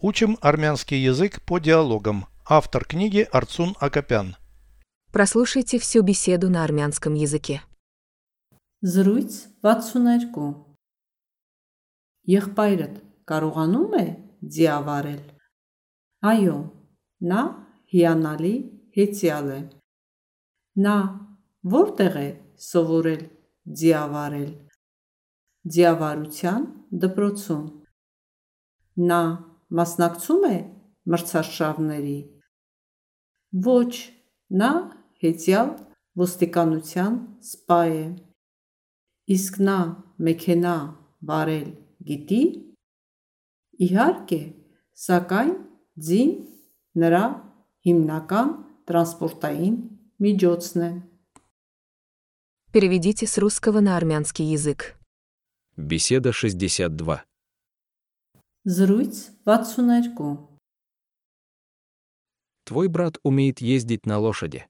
Учим армянский язык по диалогам. Автор книги Арцун Акопян. Прослушайте всю беседу на армянском языке. Զրույց 62 Եղբայրդ կարողանում է ձիավարել։ Այո, նա հիանալի հեծյալ է։ Նա որտեղ է սովորել ձիավարել։ Ձիավարության դպրոցում։ Նա մասնակցում է մրցարշավների։ Ոչ, նա հեծյալ ոստիկանության սպա է։ Իսկ նա մեքենա վարել գիտի։ Իհարկե, սակայն ձին նրա հիմնական տրանսպորտային միջոցն է։ Переведите с русского на армянский язык. Беседа 62. Զրույց 62 Твой брат умеет ездить на лошади.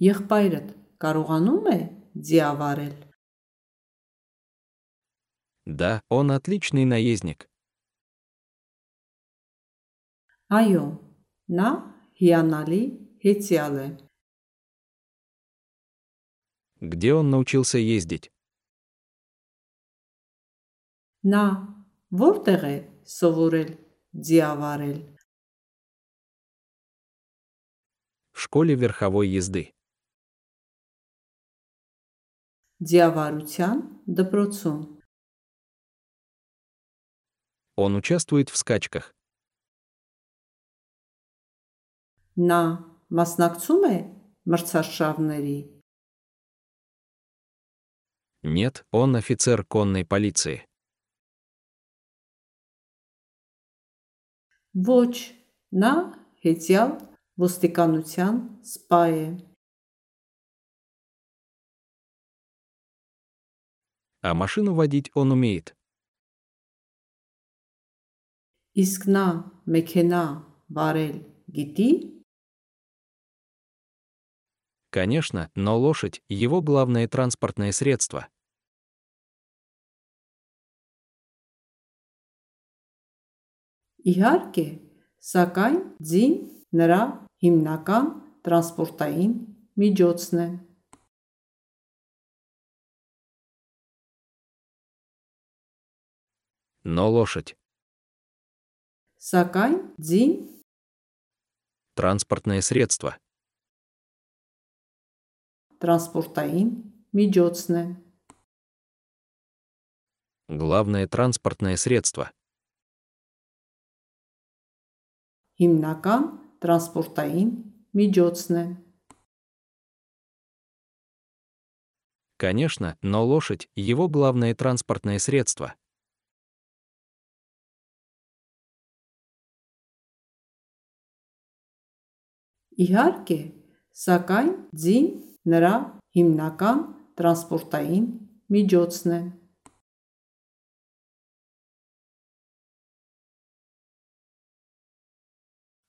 Եղբայրդ կարողանում է ձիավարել։ Да, он отличный наездник. Այո, նա հիանալի հեծյալ է։ Где он научился ездить? Նա որտեղ է սովորել ձիավարել։ В школе верховой езды. Ձիավարության դպրոցում։ Он участвует в скачках. Նա մասնակցում է մրցարշավների։ Нет, он офицер конной полиции. Ոչ, նա հեծյալ ոստիկանության սպա է։ А машину водить он умеет. Իսկ նա մեքենա վարել գիտի։ Конечно, но лошадь – его главное транспортное средство. Իհարկե, սակայն ձին նրա հիմնական տրանսպորտային միջոցն է։ Но лошадь Սակայն ձին – транспортное средство. տրանսպորտային միջոցն է։ Главное транспортное средство. Հիմնական տրանսպորտային միջոցն է։ Конечно, но лошадь – его главное транспортное средство. Իհարկե, սակայն ձին նրա հիմնական տրանսպորտային միջոցն է։